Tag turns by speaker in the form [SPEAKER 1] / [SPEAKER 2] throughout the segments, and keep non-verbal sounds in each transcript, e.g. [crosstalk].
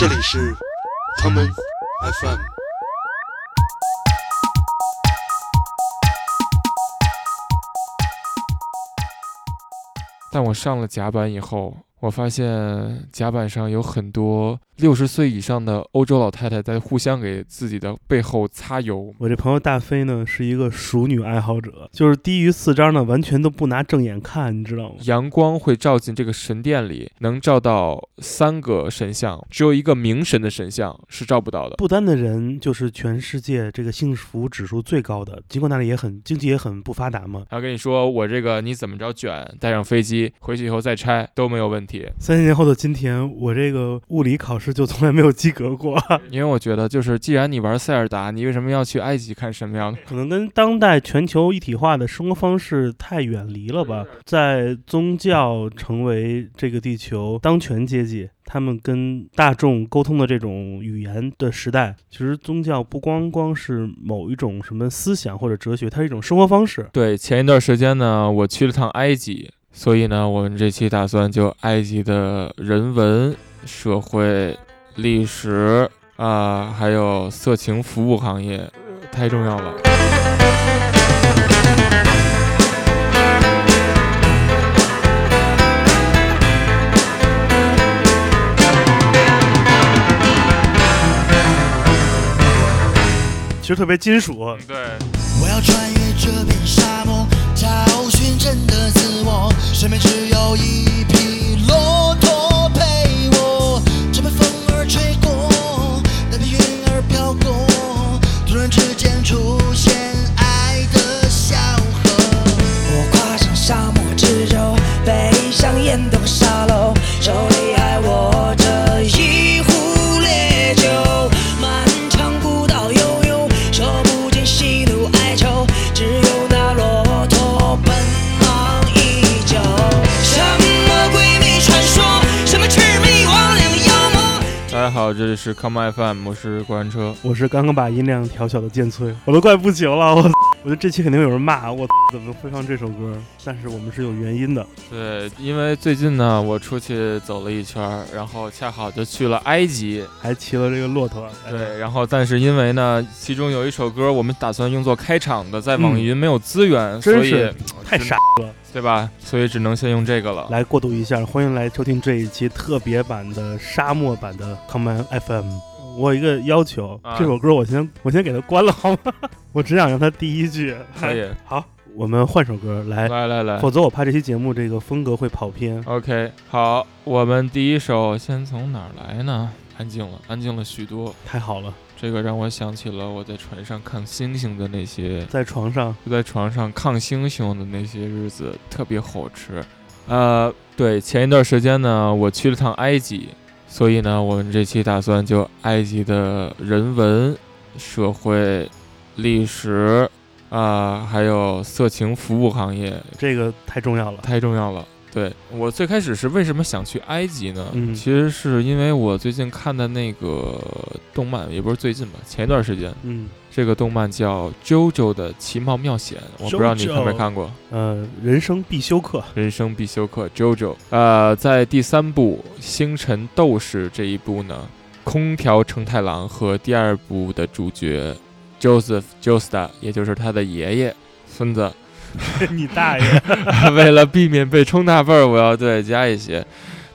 [SPEAKER 1] 这里是他们 FM。
[SPEAKER 2] 但我上了甲板以后，我发现甲板上有很多六十岁以上的欧洲老太太在互相给自己的背后擦油。
[SPEAKER 3] 我这朋友大飞呢是一个熟女爱好者，就是低于四张呢完全都不拿正眼看，你知道吗？
[SPEAKER 2] 阳光会照进这个神殿里，能照到三个神像，只有一个明神的神像是照不到的。
[SPEAKER 3] 不丹的人就是全世界这个幸福指数最高的，尽管那里也很经济也很不发达嘛。
[SPEAKER 2] 他跟你说我这个你怎么着卷，带上飞机回去以后再拆都没有问题。
[SPEAKER 3] 三十年后的今天，我这个物理考试就从来没有及格过。[laughs]
[SPEAKER 2] 因为我觉得，就是既然你玩塞尔达，你为什么要去埃及看神庙呢？
[SPEAKER 3] 可能跟当代全球一体化的生活方式太远离了吧。在宗教成为这个地球当权阶级，他们跟大众沟通的这种语言的时代，其实宗教不光光是某一种什么思想或者哲学，它是一种生活方式。
[SPEAKER 2] 对，前一段时间呢，我去了趟埃及，所以呢，我们这期打算就埃及的人文、社会、历史啊、还有色情服务行业，太重要了。
[SPEAKER 3] 其实特别金属，
[SPEAKER 2] 对，
[SPEAKER 4] 我要穿越这片沙漠，找寻真的自我。身边只有一匹骆驼这里
[SPEAKER 2] 是 Come FM，我是过山车。
[SPEAKER 3] 我是刚刚把音量调小的剑催，我都快不行了。我我觉得这期肯定有人骂我，[laughs] 怎么会放这首歌？但是我们是有原因的。
[SPEAKER 2] 对，因为最近呢，我出去走了一圈，然后恰好就去了埃及。
[SPEAKER 3] 还骑了这个骆驼，哎
[SPEAKER 2] 对，然后但是因为呢，其中有一首歌我们打算用作开场的，在网易云没有资源，所以
[SPEAKER 3] 太傻了。
[SPEAKER 2] 对吧？所以只能先用这个了。
[SPEAKER 3] 来过渡一下，欢迎来收听这一期特别版的沙漠版的 Common FM。我有一个要求，
[SPEAKER 2] 啊
[SPEAKER 3] 这首歌我先我先给它关了好吗？[laughs] 我只想让它第一句。
[SPEAKER 2] 可以，[laughs]
[SPEAKER 3] 好，我们换首歌来，
[SPEAKER 2] 来来来
[SPEAKER 3] 否则我怕这期节目这个风格会跑偏。
[SPEAKER 2] ，OK，好，我们第一首先从哪儿来呢？安静了，安静了许多。
[SPEAKER 3] 太好了，
[SPEAKER 2] 这个让我想起了我在船上看星星的那些
[SPEAKER 3] 在床上
[SPEAKER 2] 就在床上看星星的那些日子特别好吃。呃，对，前一段时间呢，我去了趟埃及，所以呢，我们这期打算就埃及的人文、社会、历史啊、还有色情服务行业，
[SPEAKER 3] 这个太重要了。
[SPEAKER 2] 太重要了。对我最开始是为什么想去埃及呢？
[SPEAKER 3] 嗯
[SPEAKER 2] 其实是因为我最近看的那个动漫，也不是最近吧，前一段时间，
[SPEAKER 3] 嗯，
[SPEAKER 2] 这个动漫叫《JoJo 的奇妙冒险》，我不知道你看没看过。
[SPEAKER 3] 呃，人生必修课。
[SPEAKER 2] 人生必修课 JoJo，呃，在第三部《星辰斗士》这一部呢，空调承太郎和第二部的主角 Joseph Joestar，也就是他的爷爷孙子，[laughs]
[SPEAKER 3] 你大爷！[laughs]
[SPEAKER 2] 为了避免被冲大辈儿，我要再加一些。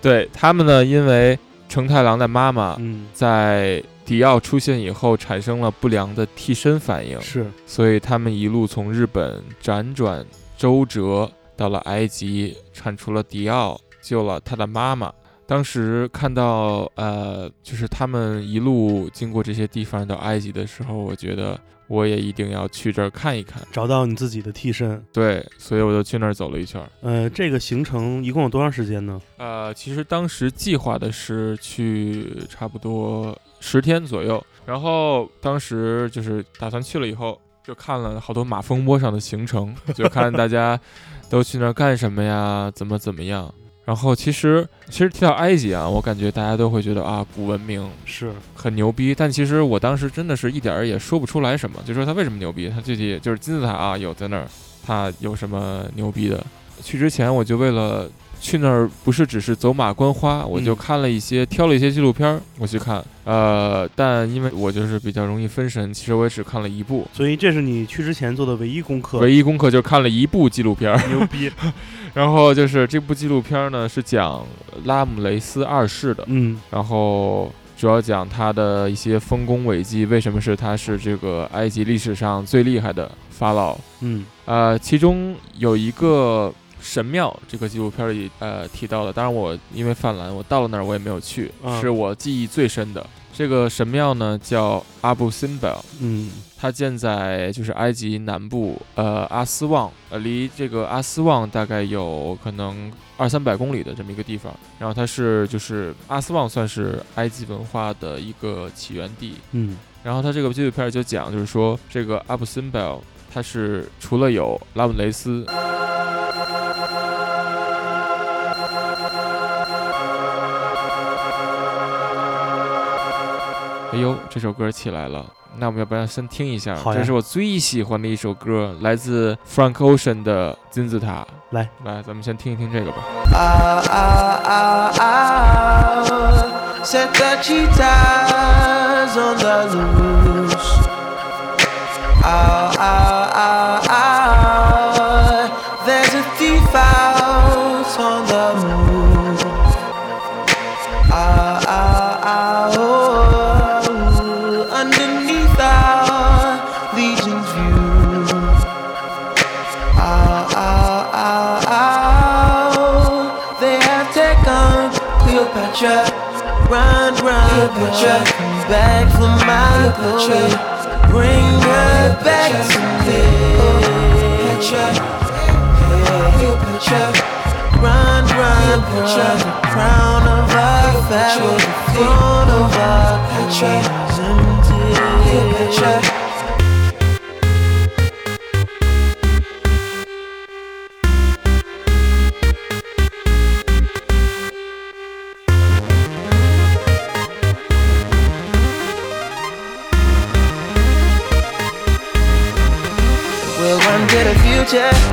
[SPEAKER 2] 对他们呢，因为承太郎的妈妈
[SPEAKER 3] 嗯，
[SPEAKER 2] 在迪奥出现以后产生了不良的替身反应，
[SPEAKER 3] 是
[SPEAKER 2] 所以他们一路从日本辗转周折到了埃及，铲除了迪奥，救了他的妈妈。当时看到呃，就是他们一路经过这些地方到埃及的时候，我觉得我也一定要去这儿看一看。
[SPEAKER 3] 找到你自己的替身。
[SPEAKER 2] 对，所以我就去那儿走了一圈儿。
[SPEAKER 3] 呃，这个行程一共有多长时间呢？
[SPEAKER 2] 呃，其实当时计划的是去差不多十天左右，然后当时就是打算去了以后，就看了好多马蜂窝上的行程，就看大家都去那儿干什么呀，怎么怎么样。然后其实其实提到埃及啊，我感觉大家都会觉得啊，古文明
[SPEAKER 3] 是
[SPEAKER 2] 很牛逼，但其实我当时真的是一点儿也说不出来什么，就说它为什么牛逼，它具体就是金字塔啊有在那儿，它有什么牛逼的？去之前我就为了去那儿不是只是走马观花，我就
[SPEAKER 3] 嗯
[SPEAKER 2] 看了一些，挑了一些纪录片儿，我去看。呃，但因为我就是比较容易分神，其实我也只看了一部，
[SPEAKER 3] 所以这是你去之前做的唯一功课。
[SPEAKER 2] 唯一功课就看了一部纪录片儿。
[SPEAKER 3] 牛逼，[laughs]
[SPEAKER 2] 然后就是这部纪录片呢是讲拉姆雷斯二世的，
[SPEAKER 3] 嗯
[SPEAKER 2] 然后主要讲他的一些丰功伟绩，为什么是他是这个埃及历史上最厉害的法老。
[SPEAKER 3] 嗯
[SPEAKER 2] 呃，其中有一个神庙，这个纪录片里呃提到的，当然我因为犯懒，我到了那儿我也没有去，
[SPEAKER 3] 啊
[SPEAKER 2] 是我记忆最深的。这个神庙呢叫阿布辛贝尔，
[SPEAKER 3] 嗯。
[SPEAKER 2] 它建在就是埃及南部，呃阿斯旺，呃离这个阿斯旺大概有可能二三百公里的这么一个地方。然后它是就是阿斯旺算是埃及文化的一个起源地，
[SPEAKER 3] 嗯。
[SPEAKER 2] 然后它这个纪录片就讲，就是说这个阿布辛贝尔，他是除了有拉姆雷斯，哎呦，这首歌起来了，那我们要不要先听一下？这是我最喜欢的一首歌，来自 Frank Ocean 的《金字塔》。
[SPEAKER 3] 来，
[SPEAKER 2] 来，咱们先听一听这个吧。
[SPEAKER 5] Ow, ow, ow, ow. Set the cheetahs on the loose. Cleopatra. Run, run, Cleopatra. Back from my Cleopatra. Bring her back to me. Cleopatra. Cleopatra. Run, run, run. The crown of our pharaoh, the throne of our is empty. yeah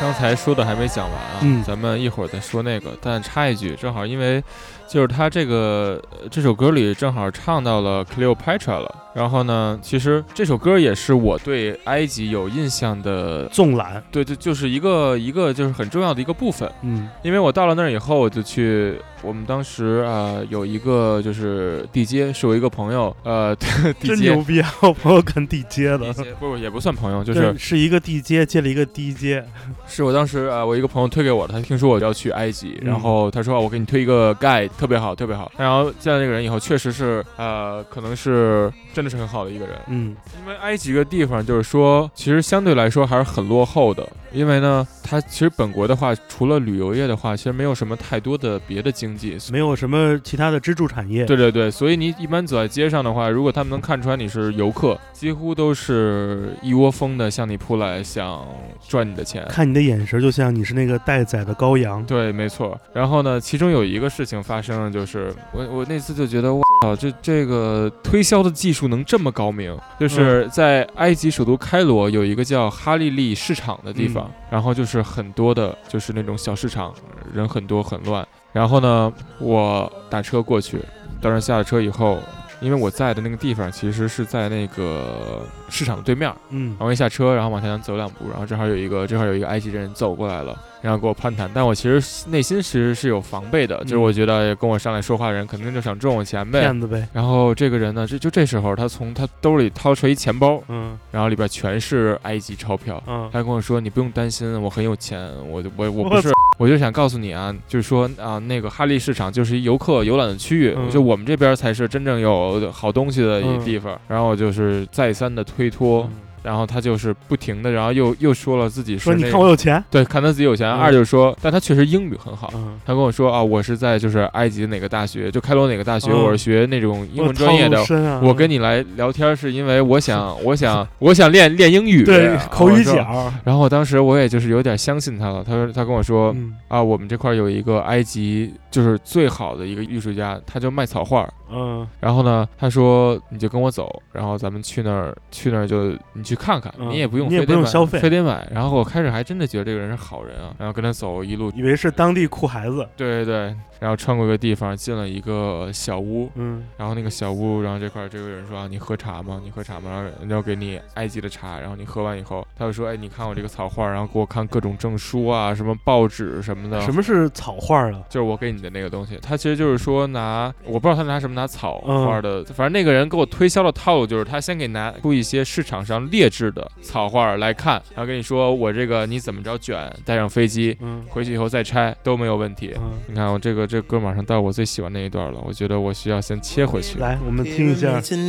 [SPEAKER 2] 刚才说的还没讲完啊，咱们一会儿再说那个。但插一句，正好因为。就是他这个呃这首歌里正好唱到了 Cleopatra 了。然后呢，其实这首歌也是我对埃及有印象的，
[SPEAKER 3] 纵览，
[SPEAKER 2] 对，就就是一个一个就是很重要的一个部分。
[SPEAKER 3] 嗯
[SPEAKER 2] 因为我到了那儿以后，我就去我们当时啊、呃有一个就是地接，是我一个朋友，呃，地
[SPEAKER 3] 真
[SPEAKER 2] 接
[SPEAKER 3] 牛逼啊！我朋友干地接的，
[SPEAKER 2] 接不不也不算朋友，就是
[SPEAKER 3] 是一个地接接了一个地接，
[SPEAKER 2] 是我当时啊、呃我一个朋友推给我的，他听说我要去埃及，
[SPEAKER 3] 嗯
[SPEAKER 2] 然后他说我给你推一个 guide，特别好，特别好。然后见到这个人以后，确实是呃，可能是真的是很好的一个人。
[SPEAKER 3] 嗯
[SPEAKER 2] 因为埃及这个地方，就是说，其实相对来说还是很落后的。因为呢，它其实本国的话，除了旅游业的话，其实没有什么太多的别的经济。
[SPEAKER 3] 没有什么其他的支柱产业。
[SPEAKER 2] 对对对，所以你一般走在街上的话，如果他们能看出来你是游客，几乎都是一窝蜂的向你扑来，想赚你的钱。
[SPEAKER 3] 看你的眼神，就像你是那个待宰的羔羊。
[SPEAKER 2] 对，没错。然后呢，其中有一个事情发生了，就是我我那次就觉得，我操，这这个推销的技术能这么高明？就是在埃及首都开罗有一个叫哈利利市场的地方，然后就是很多的，就是那种小市场，人很多很乱。然后呢，我打车过去，当时下了车以后。因为我在的那个地方其实是在那个市场的对面儿，
[SPEAKER 3] 嗯
[SPEAKER 2] 然后一下车，然后往前走两步，然后正好有一个正好有一个埃及人走过来了，然后跟我攀谈，但我其实内心其实是有防备的，就是我觉得跟我上来说话的人肯定就想挣我钱呗。
[SPEAKER 3] 骗子呗。
[SPEAKER 2] 然后这个人呢，这就这时候他从他兜里掏出一钱包，
[SPEAKER 3] 嗯
[SPEAKER 2] 然后里边全是埃及钞票。
[SPEAKER 3] 嗯，
[SPEAKER 2] 他跟我说：“你不用担心，我很有钱，我就我我
[SPEAKER 3] 我
[SPEAKER 2] 不是我就想告诉你啊，就是说啊，那个哈利市场就是一游客游览的区域，
[SPEAKER 3] 嗯
[SPEAKER 2] 就我们这边才是真正有好东西的一
[SPEAKER 3] 嗯
[SPEAKER 2] 地方。然后就是再三的推脱，然后他就是不停的，然后又又说了自己是
[SPEAKER 3] 说看我有钱，
[SPEAKER 2] 对，看他自己有钱。
[SPEAKER 3] 嗯
[SPEAKER 2] 二就是说，但他确实英语很好。
[SPEAKER 3] 嗯，
[SPEAKER 2] 他跟我说啊，我是在就是埃及哪个大学，就开罗哪个大学，
[SPEAKER 3] 嗯
[SPEAKER 2] 我是学那种英文专业的我跟你来聊天是因为 [laughs] 我想，我想，[laughs] 我想练练英语，
[SPEAKER 3] 口语。角，
[SPEAKER 2] 然后我当时我也就是有点相信他了。他说他跟我说、
[SPEAKER 3] 嗯
[SPEAKER 2] 啊，我们这块儿有一个埃及就是最好的一个艺术家，他就卖草画儿。
[SPEAKER 3] 嗯。
[SPEAKER 2] 然后呢，他说你就跟我走，然后咱们去那儿，去那儿就你去看看，
[SPEAKER 3] 嗯。
[SPEAKER 2] 你也不用
[SPEAKER 3] 你也
[SPEAKER 2] 非得买
[SPEAKER 3] 不用消费。
[SPEAKER 2] 非得买。然后我开始还真的觉得这个人是好人啊，然后跟他走一路，
[SPEAKER 3] 以为是当地酷孩子，
[SPEAKER 2] 对对对，然后穿过一个地方，进了一个小屋，
[SPEAKER 3] 嗯。
[SPEAKER 2] 然后那个小屋，然后这块儿这个人说啊，你喝茶吗？你喝茶吗？然后人家给你埃及的茶，然后你喝完以后，他就说，哎，你看我这个草画，然后给我看各种证书啊，什么报纸什么的，
[SPEAKER 3] 什么是草画啊？
[SPEAKER 2] 就是我给你的那个东西，他其实就是说拿，我不知道他拿什么拿草
[SPEAKER 3] 嗯
[SPEAKER 2] 画的，反正那个人给我推销的套路就是他先给拿出一些市场上劣质的草画来看，然后跟你说我这个你怎么着卷，带上飞机
[SPEAKER 3] 嗯
[SPEAKER 2] 回去以后再拆都没有问题。
[SPEAKER 3] 嗯，
[SPEAKER 2] 你看我这个这歌马上到我最喜欢那一段了，我觉得我需要先切回去。
[SPEAKER 3] 来，我们听一下
[SPEAKER 5] Pyramid。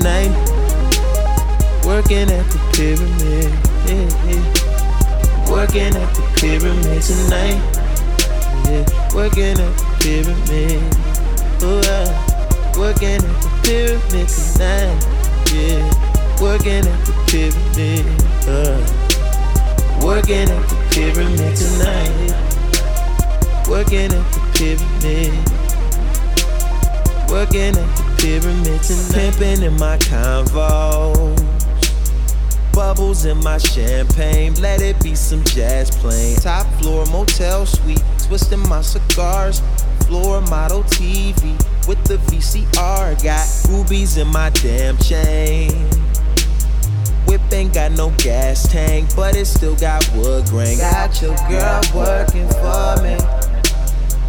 [SPEAKER 5] tonight. Working at the pyramid. Tonight. Yeah. Working at the pyramid. Uh. Working at the pyramid tonight. Working at the pyramid. Working at the pyramid tonight. Pimping in my convo. Bubbles in my champagne. Let it be some jazz playing. Top floor motel suite. Twisting my cigars. Floor model TV with the VCR. Got rubies in my damn chain. Whip ain't got no gas tank, but it still got wood grain. Got your girl working for me.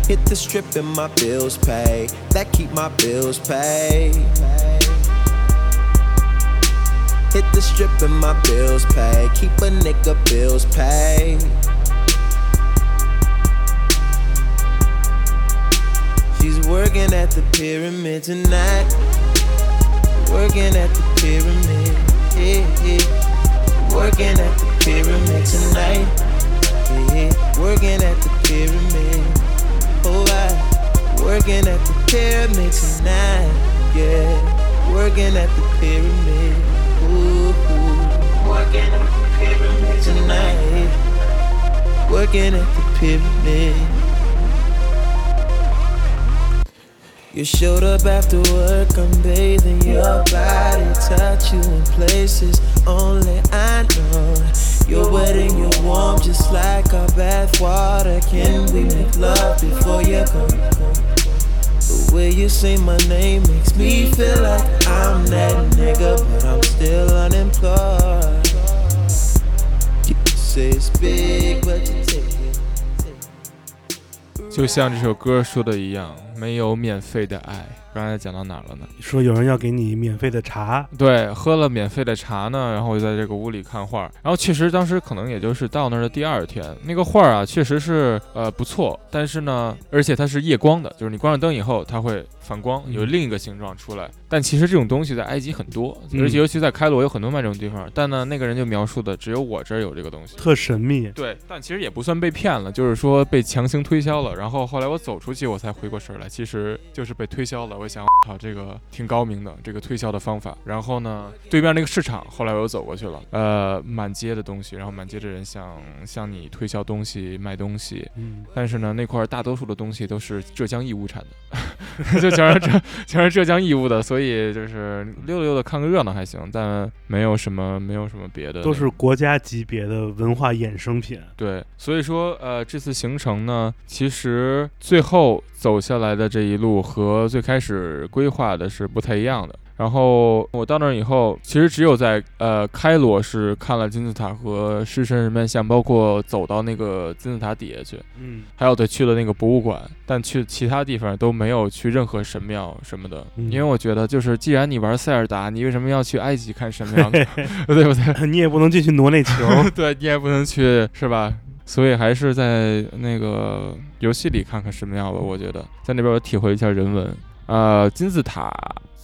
[SPEAKER 5] Hit the strip and my bills pay. That keep my bills paid. Hit the strip and my bills pay. Keep a nigga bills paid. Working at the pyramid tonight. Working at the pyramid. Yeah, yeah. Working at the pyramid tonight. Yeah. Working at the pyramid. Oh, I working at the pyramid tonight. Yeah, working at the pyramid. Ooh, ooh. working at the pyramid tonight. Working at the pyramid. You showed up after work, I'm bathing your body, touch you in places only I know. You're wet and warm, just like our bath water. Can we make love before you go? The way you say my name makes me feel like
[SPEAKER 2] 就像这首歌说的一样，没有免费的爱。刚才讲到哪儿了呢？
[SPEAKER 3] 说有人要给你免费的茶，
[SPEAKER 2] 对，喝了免费的茶呢，然后我就在这个屋里看画儿。然后确实当时可能也就是到那儿的第二天，那个画儿啊确实是呃不错，但是呢，而且它是夜光的，就是你关上灯以后它会反光，有
[SPEAKER 3] 嗯
[SPEAKER 2] 另一个形状出来。但其实这种东西在埃及很多，
[SPEAKER 3] 嗯
[SPEAKER 2] 而且尤其在开罗有很多卖这种地方。但呢，那个人就描述的只有我这儿有这个东西。
[SPEAKER 3] 特神秘。
[SPEAKER 2] 对，但其实也不算被骗了，就是说被强行推销了。然后后来我走出去，我才回过神儿来，其实就是被推销了。我想，我操，这个挺高明的，这个推销的方法。然后呢，对面那个市场，后来我又走过去了，呃，满街的东西，然后满街的人想向你推销东西、卖东西。
[SPEAKER 3] 嗯，
[SPEAKER 2] 但是呢，那块儿大多数的东西都是浙江义乌产的，[laughs] 就全是浙全是浙江义乌的，所以就是溜达溜达看个热闹还行，但没有什么没有什么别的那个，
[SPEAKER 3] 都是国家级别的文化衍生品。
[SPEAKER 2] 对，所以说，呃，这次行程呢，其实最后走下来的这一路和最开始规划的是不太一样的。然后我到那儿以后，其实只有在呃开罗是看了金字塔和狮身人面像，包括走到那个金字塔底下去，
[SPEAKER 3] 嗯
[SPEAKER 2] 还有对去了那个博物馆，但去其他地方都没有去任何神庙什么的，
[SPEAKER 3] 嗯
[SPEAKER 2] 因为我觉得就是既然你玩塞尔达，你为什么要去埃及看神庙呢？[laughs] 对不对？[laughs]
[SPEAKER 3] 你也不能进去挪那球。
[SPEAKER 2] 对你也不能去是吧？所以还是在那个游戏里看看什么样吧。我觉得在那边我体会一下人文。啊，金字塔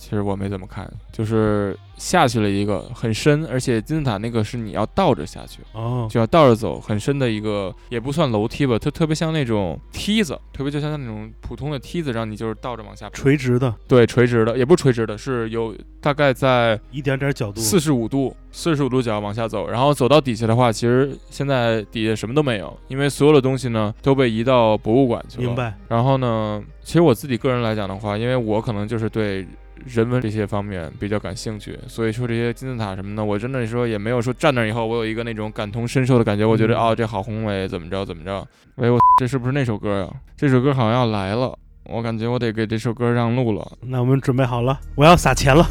[SPEAKER 2] 其实我没怎么看，就是下去了一个很深，而且金字塔那个是你要倒着下去，
[SPEAKER 3] 哦，
[SPEAKER 2] 就要倒着走，很深的一个，也不算楼梯吧，它特别像那种梯子，特别就像那种普通的梯子，让你就是倒着往下。
[SPEAKER 3] 垂直的，
[SPEAKER 2] 对，垂直的，也不是垂直的，是有大概在
[SPEAKER 3] 一点点角度，
[SPEAKER 2] 四十五度，四十五度角往下走，然后走到底下的话，其实现在底下什么都没有，因为所有的东西呢都被移到博物馆去了。
[SPEAKER 3] 明。白？
[SPEAKER 2] 然后呢，其实我自己个人来讲的话，因为我可能就是对人文这些方面比较感兴趣，所以说这些金字塔什么的，我真的说也没有说站那儿以后，我有一个那种感同身受的感觉，我觉得
[SPEAKER 3] 嗯
[SPEAKER 2] 哦，这好宏伟，怎么着怎么着。哎，我这是不是那首歌呀？这首歌好像要来了，我感觉我得给这首歌让路了。
[SPEAKER 3] 那我们准备好了，我要撒钱了。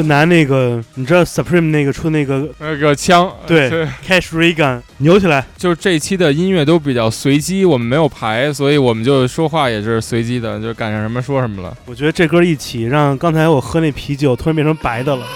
[SPEAKER 3] 就拿那个，你知道 Supreme 那个出那个
[SPEAKER 2] 那个枪，
[SPEAKER 3] 对
[SPEAKER 2] 对
[SPEAKER 3] Cash Ray Gun 扭起来，
[SPEAKER 2] 就是这一期的音乐都比较随机，我们没有排，所以我们就说话也是随机的，就赶上什么说什么了。
[SPEAKER 3] 我觉得这歌一起让刚才我喝那啤酒突然变成白的了。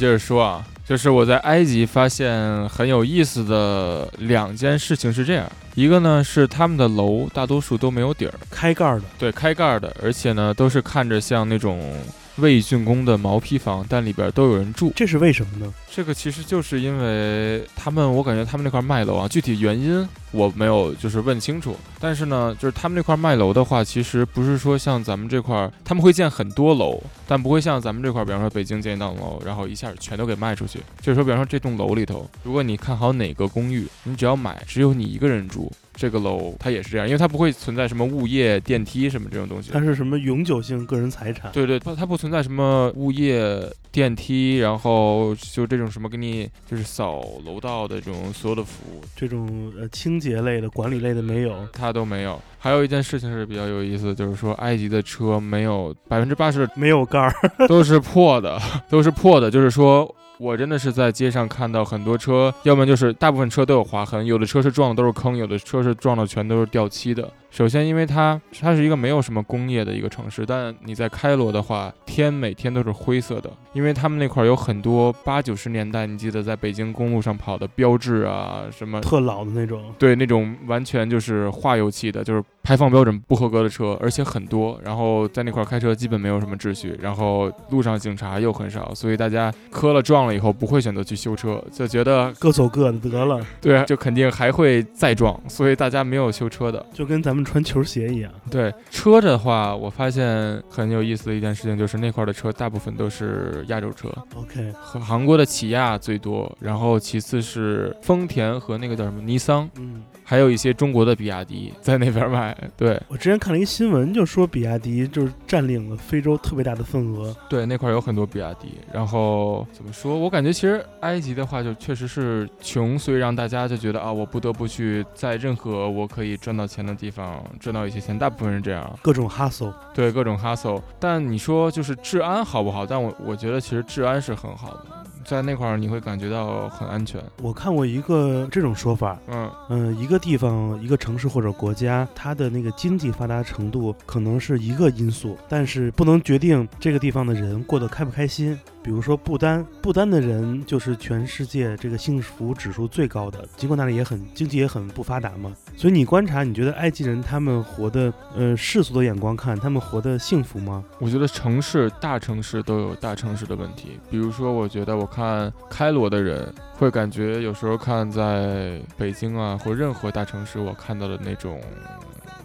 [SPEAKER 2] 接着说啊，就是我在埃及发现很有意思的两件事情是这样，一个呢是他们的楼大多数都没有底儿，
[SPEAKER 3] 开盖儿的，
[SPEAKER 2] 对，开盖儿的，而且呢都是看着像那种未竣工的毛坯房，但里边都有人住。
[SPEAKER 3] 这是为什么呢？
[SPEAKER 2] 这个其实就是因为他们，我感觉他们那块卖楼啊，具体原因我没有就是问清楚。但是呢，就是他们那块卖楼的话，其实不是说像咱们这块儿，他们会建很多楼，但不会像咱们这块儿，比方说北京建一栋楼，然后一下全都给卖出去。就是说，比方说这栋楼里头，如果你看好哪个公寓，你只要买，只有你一个人住。这个楼它也是这样，因为它不会存在什么物业、电梯什么这种东西。
[SPEAKER 3] 它是什么永久性个人财产？
[SPEAKER 2] 对对，它它不存在什么物业、电梯，然后就这种什么给你就是扫楼道的这种所有的服务，
[SPEAKER 3] 这种呃清洁类的、管理类的没有。
[SPEAKER 2] 它都没有。还有一件事情是比较有意思，就是说埃及的车没有百分之八十
[SPEAKER 3] 没有盖儿，
[SPEAKER 2] 都是破的，[laughs] 都是破的。就是说我真的是在街上看到很多车，要么就是大部分车都有划痕，有的车是撞的都是坑，有的车是撞的全都是掉漆的。首先，因为它它是一个没有什么工业的一个城市，但你在开罗的话，天每天都是灰色的，因为他们那块儿有很多八九十年代，你记得在北京公路上跑的标志啊，什么
[SPEAKER 3] 特老的那种。
[SPEAKER 2] 对，那种完全就是化油器的，就是排放标准不合格的车，而且很多。然后在那块儿开车基本没有什么秩序，然后路上警察又很少，所以大家磕了撞了以后不会选择去修车，就觉得
[SPEAKER 3] 各走各的得了，
[SPEAKER 2] 对，就肯定还会再撞，所以大家没有修车的。
[SPEAKER 3] 就跟咱们穿球鞋一样。
[SPEAKER 2] 对车的话，我发现很有意思的一件事情就是那块的车大部分都是亚洲车
[SPEAKER 3] ，OK，
[SPEAKER 2] 和韩国的起亚最多，然后其次是丰田和那个叫什么尼桑。
[SPEAKER 3] 嗯，
[SPEAKER 2] 还有一些中国的比亚迪在那边卖。[laughs] 对
[SPEAKER 3] 我之前看了一新闻，就说比亚迪就是占领了非洲特别大的份额。
[SPEAKER 2] 对，那块儿有很多比亚迪。然后怎么说？我感觉其实埃及的话，就确实是穷，所以让大家就觉得啊，我不得不去在任何我可以赚到钱的地方赚到一些钱。大部分是这样，
[SPEAKER 3] 各种 hustle，
[SPEAKER 2] 对各种 hustle。但你说就是治安好不好？但我我觉得其实治安是很好的，在那块儿你会感觉到很安全。
[SPEAKER 3] 我看过一个这种说法，
[SPEAKER 2] 嗯
[SPEAKER 3] 嗯，一个地方、一个城市或者国家，它的那个经济发达程度可能是一个因素，但是不能决定这个地方的人过得开不开心。比如说不丹，不丹的人就是全世界这个幸福指数最高的，尽管那里也很经济也很不发达嘛。所以你观察，你觉得埃及人他们活的，呃，世俗的眼光看，他们活得幸福吗？
[SPEAKER 2] 我觉得城市大城市都有大城市的问题，比如说，我觉得我看开罗的人会感觉有时候看在北京啊或任何大城市，我看到的那种。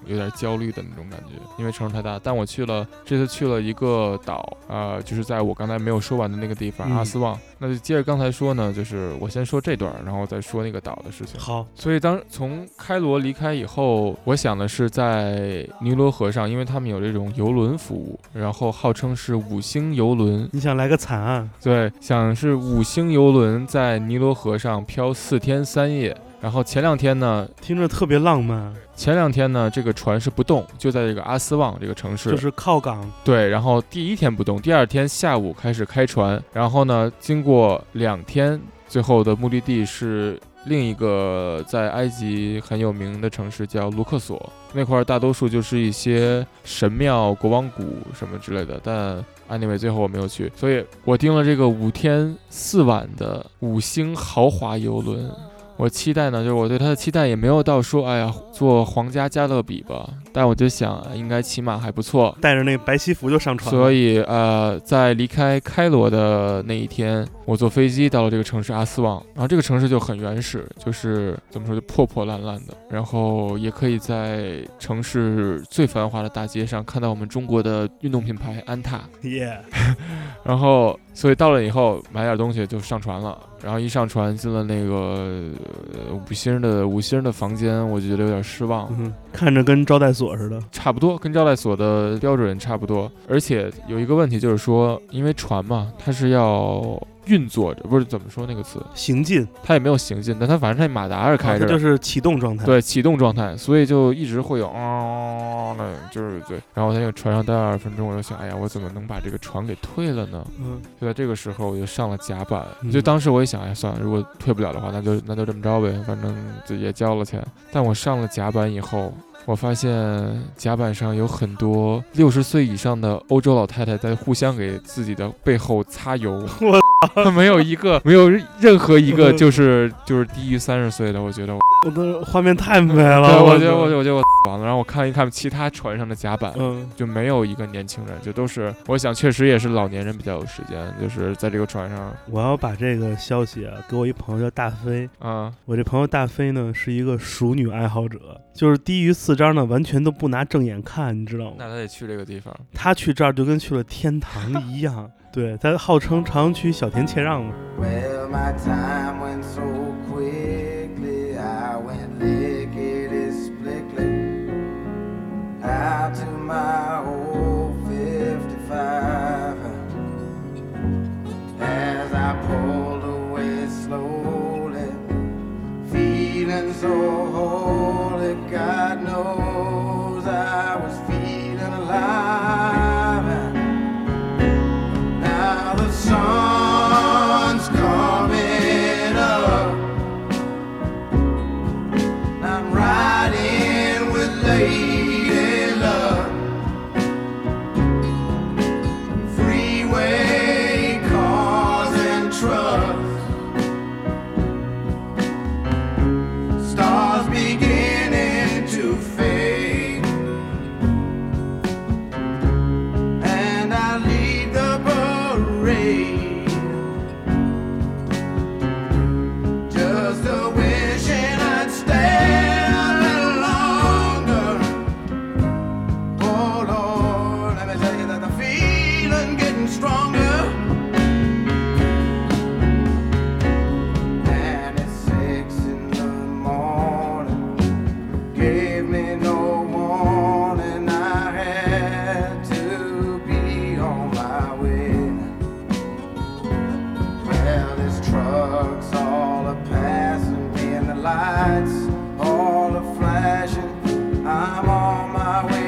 [SPEAKER 2] 有点焦虑的那种感觉，因为城市太大。但我去了，这次去了一个岛，呃，就是在我刚才没有说完的那个地方，
[SPEAKER 3] 嗯
[SPEAKER 2] 阿斯旺。那就接着刚才说呢，就是我先说这段，然后再说那个岛的事情。
[SPEAKER 3] 好，
[SPEAKER 2] 所以当从开罗离开以后，我想的是在尼罗河上，因为他们有这种游轮服务，然后号称是五星游轮。
[SPEAKER 3] 你想来个惨案？
[SPEAKER 2] 对，想是五星游轮在尼罗河上漂四天三夜。然后前两天呢，
[SPEAKER 3] 听着特别浪漫，
[SPEAKER 2] 前两天呢，这个船是不动，就在这个阿斯旺这个城市。
[SPEAKER 3] 就是靠港，
[SPEAKER 2] 对，然后第一天不动，第二天下午开始开船，然后呢，经过两天，最后的目的地是另一个在埃及很有名的城市，叫卢克索。那块儿大多数就是一些神庙、国王谷什么之类的，但 anyway 最后我没有去，所以我订了这个五天四晚的五星豪华游轮。我期待呢，就是我对他的期待也没有到说，哎呀，做皇家加勒比吧，但我就想，应该起码还不错。
[SPEAKER 3] 带着那个白西服就上。船。
[SPEAKER 2] 所以呃，在离开开罗的那一天，我坐飞机到了这个城市阿斯旺，然后这个城市就很原始，就是怎么说就破破烂烂的，然后也可以在城市最繁华的大街上看到我们中国的运动品牌安踏，
[SPEAKER 3] 耶，[laughs]
[SPEAKER 2] 然后所以到了以后买点东西就上船了，然后一上船进了那个呃五星的五星的房间，我就觉得有点失望，
[SPEAKER 3] 嗯，看着跟招待所似的。
[SPEAKER 2] 差不多，跟招待所的标准差不多。而且有一个问题就是说，因为船嘛，它是要运作着，不是怎么说那个词，
[SPEAKER 3] 行进，
[SPEAKER 2] 它也没有行进，但它反正它马达是开着，
[SPEAKER 3] 啊就是启动状态。，
[SPEAKER 2] 对启动状态，所以就一直会有啊，那就是对。然后我在那个船上待了二十分钟，我就想，哎呀，我怎么能把这个船给退了呢？
[SPEAKER 3] 嗯，
[SPEAKER 2] 就在这个时候，我就上了甲板。
[SPEAKER 3] 嗯
[SPEAKER 2] 就当时我也想，哎，算了，如果退不了的话，那就那就这么着呗，反正就也交了钱。但我上了甲板以后，我发现甲板上有很多六十岁以上的欧洲老太太在互相给自己的背后擦油。
[SPEAKER 3] 我 [laughs] [laughs]
[SPEAKER 2] 没有一个，没有任何一个就是就是低于三十岁的，我觉得我，
[SPEAKER 3] 我的画面太美了。
[SPEAKER 2] 我觉得我我觉得我完了。然后我看一看其他船上的甲板，
[SPEAKER 3] 嗯，
[SPEAKER 2] 就没有一个年轻人，就都是，我想确实也是老年人比较有时间，就是在这个船上，
[SPEAKER 3] 我要把这个消息啊给我一朋友叫大飞。
[SPEAKER 2] 啊、
[SPEAKER 3] 我这朋友大飞呢是一个熟女爱好者，就是低于四张呢完全都不拿正眼看，你知道吗？
[SPEAKER 2] 那他得去这个地方。
[SPEAKER 3] 他去这儿就跟去了天堂一样。对，他号称朝阳区小田切让嘛。
[SPEAKER 5] my
[SPEAKER 2] way.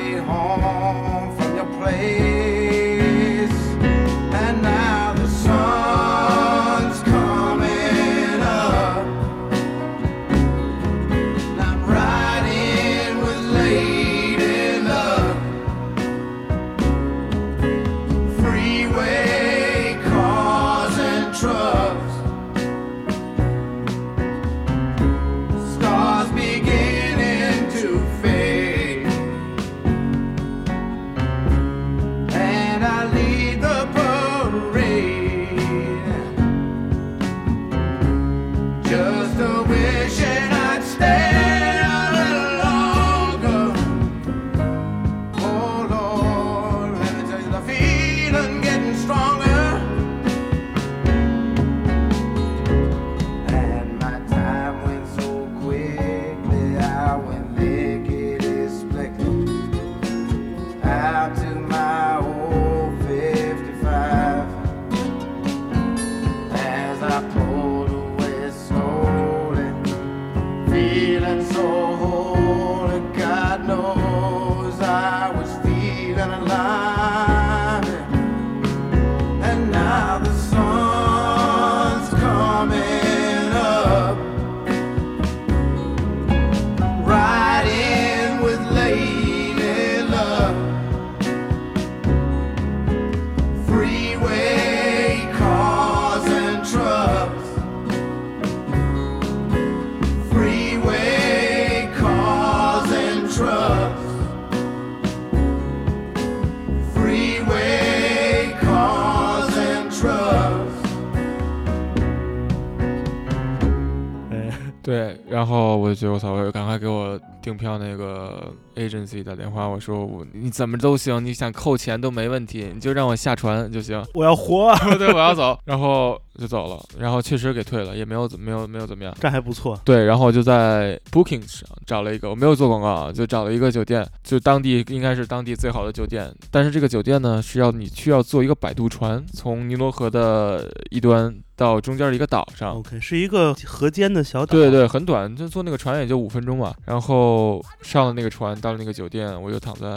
[SPEAKER 2] 然后我就觉得我操，我赶快给我订票那个 agency 打电话，我说我你怎么都行，你想扣钱都没问题，你就让我下船就行。
[SPEAKER 3] 我要活啊，[laughs]
[SPEAKER 2] 对，我要走，然后就走了，然后确实给退了，也没有怎没有没有怎么样。
[SPEAKER 3] 这还不错。
[SPEAKER 2] 对，然后我就在 Booking 上找了一个，我没有做广告啊，就找了一个酒店，就当地应该是当地最好的酒店。但是这个酒店呢，是要你需要坐一个摆渡船，从尼罗河的一端到中间的一个岛上。
[SPEAKER 3] OK，是一个河间的小岛。
[SPEAKER 2] 对对，很短，就坐那个船也就五分钟吧。然后上了那个船，到了那个酒店，我就躺在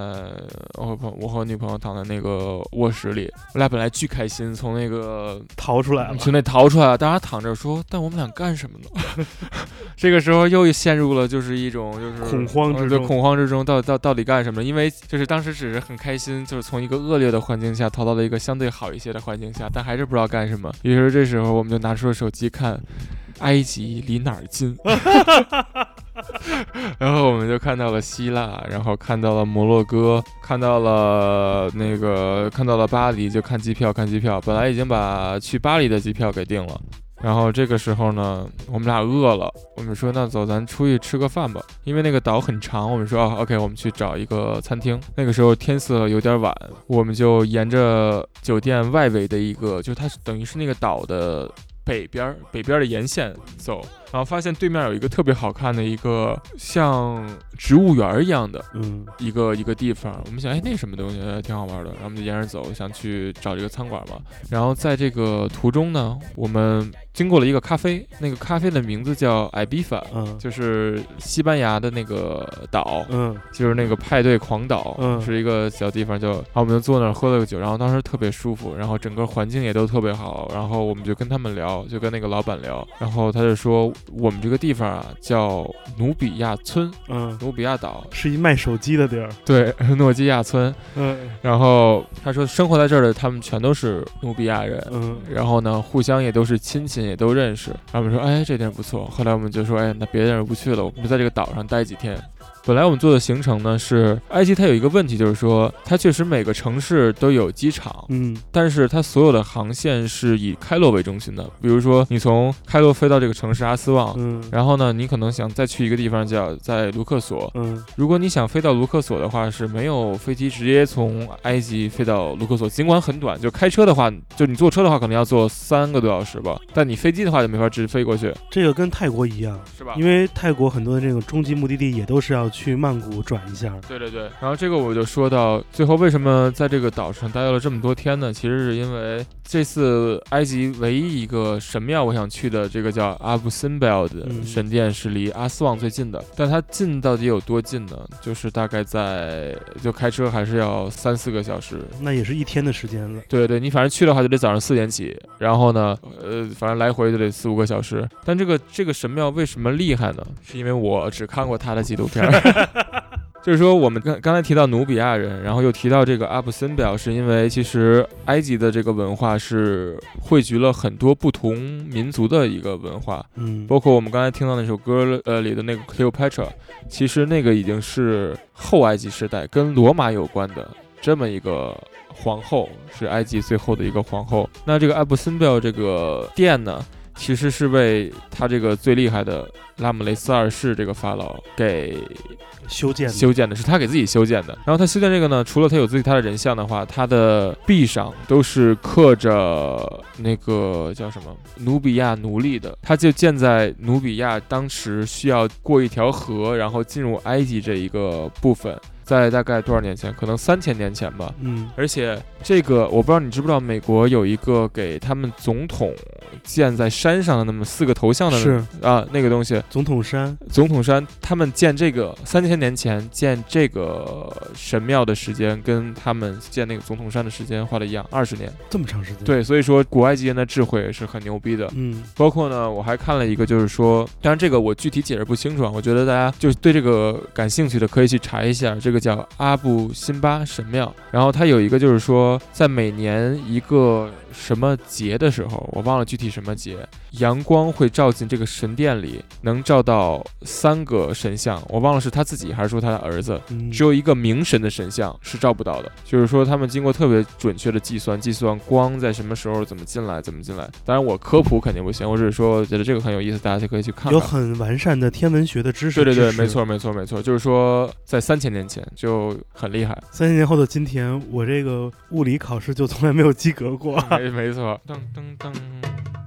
[SPEAKER 2] 我和朋我和女朋友躺在那个卧室里，我俩本来巨开心，从那个
[SPEAKER 3] 逃出来了。
[SPEAKER 2] 从那逃出来了，大家躺着说，但我们俩干什么呢？[laughs] 这个时候又陷入了就是一种就是
[SPEAKER 3] 恐慌之中
[SPEAKER 2] 恐慌之中，到到到底干什么？因为就是当时只是很开心，就是从一个恶劣的环境下逃到了一个相对好一些的环境下，但还是不知道干什么。于是这时候我们就拿出了手机看，埃及离哪儿近？[laughs] [laughs] 然后我们就看到了希腊，然后看到了摩洛哥，看到了那个看到了巴黎，就看机票看机票。本来已经把去巴黎的机票给定了。然后这个时候呢，我们俩饿了，我们说那走，咱出去吃个饭吧。因为那个岛很长，我们说啊，OK，我们去找一个餐厅。那个时候天色有点晚，我们就沿着酒店外围的一个，就它是等于是那个岛的北边儿北边的沿线走，然后发现对面有一个特别好看的一个像植物园儿一样的
[SPEAKER 3] 嗯。
[SPEAKER 2] 一个一个地方，我们想，哎，那什么东西呃挺好玩的，然后我们就沿着走，想去找这个餐馆嘛。然后在这个途中呢，我们经过了一个咖啡，那个咖啡的名字叫艾比法，
[SPEAKER 3] 嗯。
[SPEAKER 2] 就是西班牙的那个岛，
[SPEAKER 3] 嗯。
[SPEAKER 2] 就是那个派对狂岛，
[SPEAKER 3] 嗯。
[SPEAKER 2] 是一个小地方就，然后我们就坐那儿喝了个酒，然后当时特别舒服，然后整个环境也都特别好，然后我们就跟他们聊，就跟那个老板聊，然后他就说我们这个地方啊叫努比亚村，
[SPEAKER 3] 嗯，
[SPEAKER 2] 努比亚岛，
[SPEAKER 3] 是一卖手机的地儿。
[SPEAKER 2] 对，[laughs] 诺基亚村，
[SPEAKER 3] 嗯
[SPEAKER 2] 然后他说生活在这儿的他们全都是努比亚人。
[SPEAKER 3] 嗯
[SPEAKER 2] 然后呢，互相也都是亲戚，也都认识。然后我们说，哎，这地儿不错。后来我们就说，哎，那别的地儿不去了，我们就在这个岛上待几天。本来我们做的行程呢是，埃及它有一个问题，就是说它确实每个城市都有机场，
[SPEAKER 3] 嗯
[SPEAKER 2] 但是它所有的航线是以开罗为中心的。比如说你从开罗飞到这个城市阿斯旺，
[SPEAKER 3] 嗯
[SPEAKER 2] 然后呢，你可能想再去一个地方叫在卢克索。
[SPEAKER 3] 嗯
[SPEAKER 2] 如果你想飞到卢克索的话，是没有飞机直接从埃及飞到卢克索，尽管很短，就开车的话，就你坐车的话可能要坐三个多小时吧，但你飞机的话就没法直飞过去，
[SPEAKER 3] 这个跟泰国一样，
[SPEAKER 2] 是吧？
[SPEAKER 3] 因为泰国很多的这种终极目的地也都是要去曼谷转一下。
[SPEAKER 2] 对对对，然后这个我就说到最后，为什么在这个岛上待了这么多天呢？其实是因为这次埃及唯一一个神庙我想去的，这个叫阿布森贝尔的
[SPEAKER 3] 嗯
[SPEAKER 2] 神殿是离阿斯旺最近的，但它近到底有多近呢？就是大概在就开车还是要三四个小时。
[SPEAKER 3] 那也是一天的时间了。
[SPEAKER 2] 对对，你反正去的话就得早上四点起，然后呢，呃，反正来回就得四五个小时。但这个这个神庙为什么厉害呢？是因为我只看过他的纪录片儿。[laughs] 就是说，我们刚刚才提到努比亚人，然后又提到这个阿布森表，是因为其实埃及的这个文化是汇聚了很多不同民族的一个文化，
[SPEAKER 3] 嗯
[SPEAKER 2] 包括我们刚才听到那首歌呃里的那个 Cleopatra，其实那个已经是后埃及时代跟罗马有关的这么一个皇后，是埃及最后的一个皇后。那这个阿布森贝尔这个殿呢，其实是为他这个最厉害的拉姆雷斯二世这个法老给
[SPEAKER 3] 修建的
[SPEAKER 2] 修建的，是他给自己修建的。然后他修建这个呢，除了他有自己他的人像的话，他的壁上都是刻着那个叫什么努比亚奴隶的。他就建在努比亚当时需要过一条河，然后进入埃及这一个部分。在大概多少年前？可能三千年前吧。
[SPEAKER 3] 嗯
[SPEAKER 2] 而且这个我不知道你知不知道，美国有一个给他们总统建在山上的那么四个头像的
[SPEAKER 3] 是
[SPEAKER 2] 啊那个东西，
[SPEAKER 3] 总统山。
[SPEAKER 2] 总统山，他们建这个三千年前建这个神庙的时间，跟他们建那个总统山的时间花的一样，二十年。
[SPEAKER 3] 这么长时间？，
[SPEAKER 2] 对，所以说古埃及人的智慧是很牛逼的。
[SPEAKER 3] 嗯
[SPEAKER 2] 包括呢，我还看了一个，就是说，当然这个我具体解释不清楚啊，我觉得大家就是对这个感兴趣的可以去查一下，这个叫阿布辛巴神庙，然后它有一个就是说，在每年一个什么节的时候，我忘了具体什么节，阳光会照进这个神殿里，能照到三个神像，我忘了是他自己还是说他的儿子，
[SPEAKER 3] 嗯
[SPEAKER 2] 只有一个明神的神像是照不到的，就是说他们经过特别准确的计算，计算光在什么时候怎么进来，怎么进来。当然我科普肯定不行，我只是说觉得这个很有意思，大家就可以去看
[SPEAKER 3] 有。很完善的天文学的知识。
[SPEAKER 2] 对对对，没。错没错没错，就是说在三千年前就很厉害，
[SPEAKER 3] 三千年后的今天，我这个物理考试就从来没有及格过。[laughs]
[SPEAKER 2] 没没错。噔噔噔。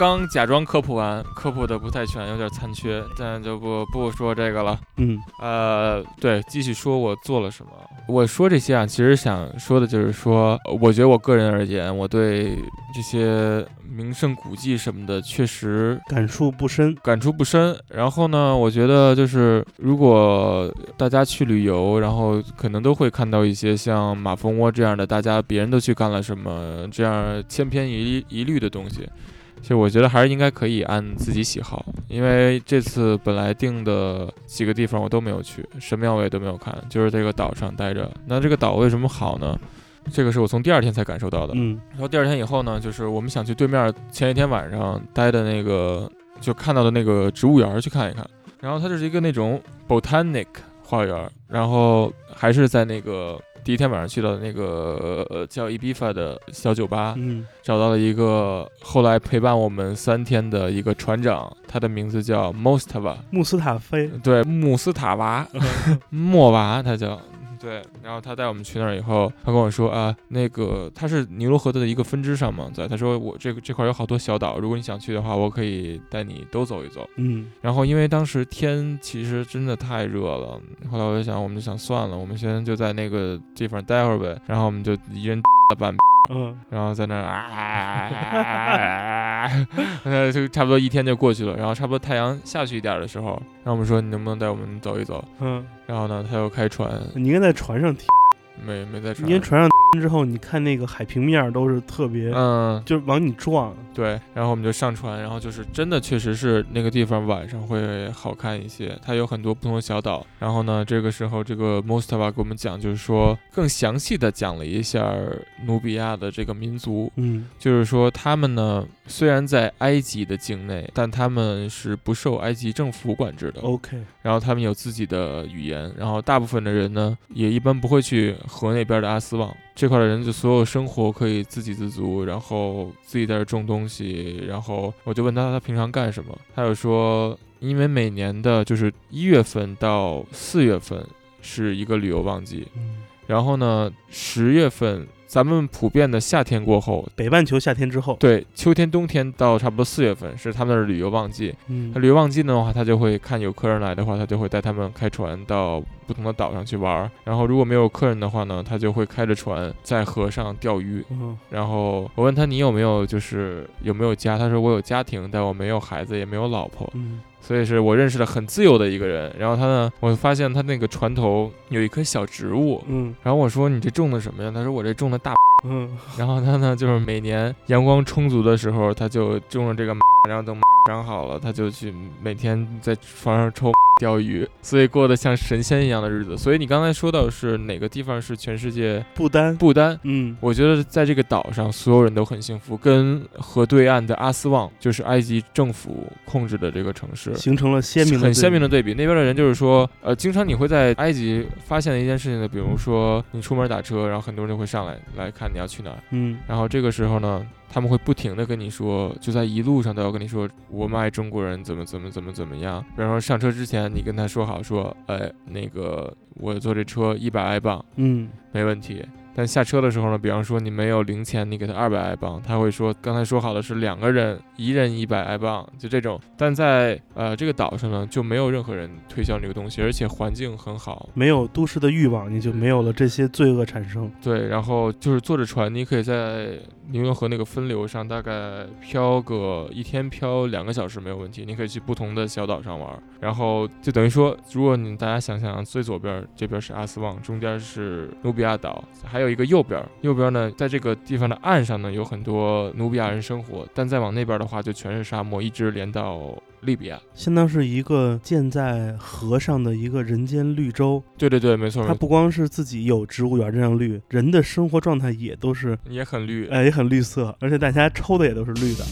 [SPEAKER 2] 刚假装科普完，科普的不太全，有点残缺，但就不不说这个了。
[SPEAKER 3] 嗯
[SPEAKER 2] 呃，对，继续说我做了什么。我说这些啊，其实想说的就是说，呃我觉得我个人而言，我对这些名胜古迹什么的，确实
[SPEAKER 3] 感触不深。
[SPEAKER 2] 感触不深。然后呢，我觉得就是如果大家去旅游，然后可能都会看到一些像马蜂窝这样的，大家别人都去干了什么，这样千篇一一律的东西。其实我觉得还是应该可以按自己喜好，因为这次本来定的几个地方我都没有去，神庙我也都没有看，就是这个岛上待着。那这个岛为什么好呢？这个是我从第二天才感受到的。
[SPEAKER 3] 嗯
[SPEAKER 2] 然后第二天以后呢，就是我们想去对面前一天晚上待的那个，就看到的那个植物园去看一看。然后它就是一个那种 botanic 花园，然后还是在那个第一天晚上去了那个呃叫 Ibiza 的小酒吧，
[SPEAKER 3] 嗯
[SPEAKER 2] 找到了一个后来陪伴我们三天的一个船长，他的名字叫 Mostava，
[SPEAKER 3] 穆斯塔菲。
[SPEAKER 2] 对，穆斯塔娃，[laughs] 莫娃，他叫。对，然后他带我们去那儿以后，他跟我说啊，那个他是尼罗河的一个分支上嘛，在他说我这个这块有好多小岛，如果你想去的话，我可以带你都走一走。
[SPEAKER 3] 嗯
[SPEAKER 2] 然后因为当时天其实真的太热了，后来我就想，我们就想算了，我们先就在那个地方待会儿呗。然后我们就一人了半，
[SPEAKER 3] 嗯
[SPEAKER 2] 然后在那儿啊，那，就差不多一天就过去了。然后差不多太阳下去一点的时候，然后我们说你能不能带我们走一走？
[SPEAKER 3] 嗯，
[SPEAKER 2] 然后呢，他又开船，
[SPEAKER 3] 你应该在船上听，
[SPEAKER 2] 没没在船
[SPEAKER 3] 因为船上 [laughs] 之后，你看那个海平面都是特别，
[SPEAKER 2] 嗯，
[SPEAKER 3] 就是往你撞。
[SPEAKER 2] 对，然后我们就上船，然后就是真的确实是那个地方晚上会好看一些，它有很多不同的小岛。然后呢，这个时候这个 Mostava 给我们讲，就是说更详细的讲了一下努比亚的这个民族，
[SPEAKER 3] 嗯
[SPEAKER 2] 就是说他们呢虽然在埃及的境内，但他们是不受埃及政府管制的。
[SPEAKER 3] ，OK，
[SPEAKER 2] 然后他们有自己的语言，然后大部分的人呢，也一般不会去河那边的阿斯旺这块的人，就所有生活可以自给自足，然后自己在这种东西。然后我就问他他平常干什么，他就说，因为每年的就是一月份到四月份是一个旅游旺季，
[SPEAKER 3] 嗯，
[SPEAKER 2] 然后呢，十月份咱们普遍的夏天过后。
[SPEAKER 3] 北半球夏天之后，
[SPEAKER 2] 对，秋天、冬天到差不多四月份是他们的旅游旺季，
[SPEAKER 3] 嗯
[SPEAKER 2] 那旅游旺季的话，他就会看有客人来的话，他就会带他们开船到不同的岛上去玩。然后如果没有客人的话呢，他就会开着船在河上钓鱼。
[SPEAKER 6] 嗯
[SPEAKER 2] 然后我问他你有没有就是有没有家？他说我有家庭，但我没有孩子，也没有老婆。
[SPEAKER 6] 嗯
[SPEAKER 2] 所以是我认识的很自由的一个人。然后他呢，我发现他那个船头有一棵小植物。
[SPEAKER 6] 嗯
[SPEAKER 2] 然后我说你这种的什么呀？他说我这种的大。
[SPEAKER 6] 嗯 [laughs]
[SPEAKER 2] 然后他呢，就是每年阳光充足的时候，他就种了这个，[laughs] 然后等长好了，他就去每天在床上抽 [laughs] 钓鱼，所以过得像神仙一样的日子。所以你刚才说到是哪个地方是全世界
[SPEAKER 6] 不丹
[SPEAKER 2] 不丹？
[SPEAKER 6] 嗯
[SPEAKER 2] 我觉得在这个岛上，所有人都很幸福，跟河对岸的阿斯旺，就是埃及政府控制的这个城市，
[SPEAKER 6] 形成了鲜明的
[SPEAKER 2] 很鲜明
[SPEAKER 6] 的
[SPEAKER 2] 的对比。那边的人就是说，呃，经常你会在埃及发现的一件事情呢，比如说你出门打车，然后很多人就会上来来看你要去哪儿，
[SPEAKER 6] 嗯
[SPEAKER 2] 然后这个时候呢，他们会不停的跟你说，就在一路上都要跟你说，我们爱中国人怎么怎么怎么怎么样。比方说上车之前，你跟他说好说，哎，那个我坐这车一百埃镑
[SPEAKER 6] 嗯
[SPEAKER 2] 没问题。但下车的时候呢，比方说你没有零钱，你给他二百埃镑，他会说刚才说好的是两个人一人一百埃镑，就这种。但在呃这个岛上呢，就没有任何人推销这个东西，而且环境很好，
[SPEAKER 6] 没有都市的欲望，你就没有了这些罪恶产生。
[SPEAKER 2] 对，然后就是坐着船，你可以在尼罗河那个分流上大概漂个一天漂两个小时没有问题。你可以去不同的小岛上玩，然后就等于说，如果你大家想想，最左边这边是阿斯旺，中间是努比亚岛，还有一个右边，右边呢，在这个地方的岸上呢有很多努比亚人生活，但再往那边的话就全是沙漠，一直连到利比亚。
[SPEAKER 6] 相当是一个建在河上的一个人间绿洲，
[SPEAKER 2] 对对对，没错，没错
[SPEAKER 6] 它不光是自己有植物园这样绿，人的生活状态也都是，
[SPEAKER 2] 也很绿。
[SPEAKER 6] 哎，也很绿色，而且大家抽的也都是绿的。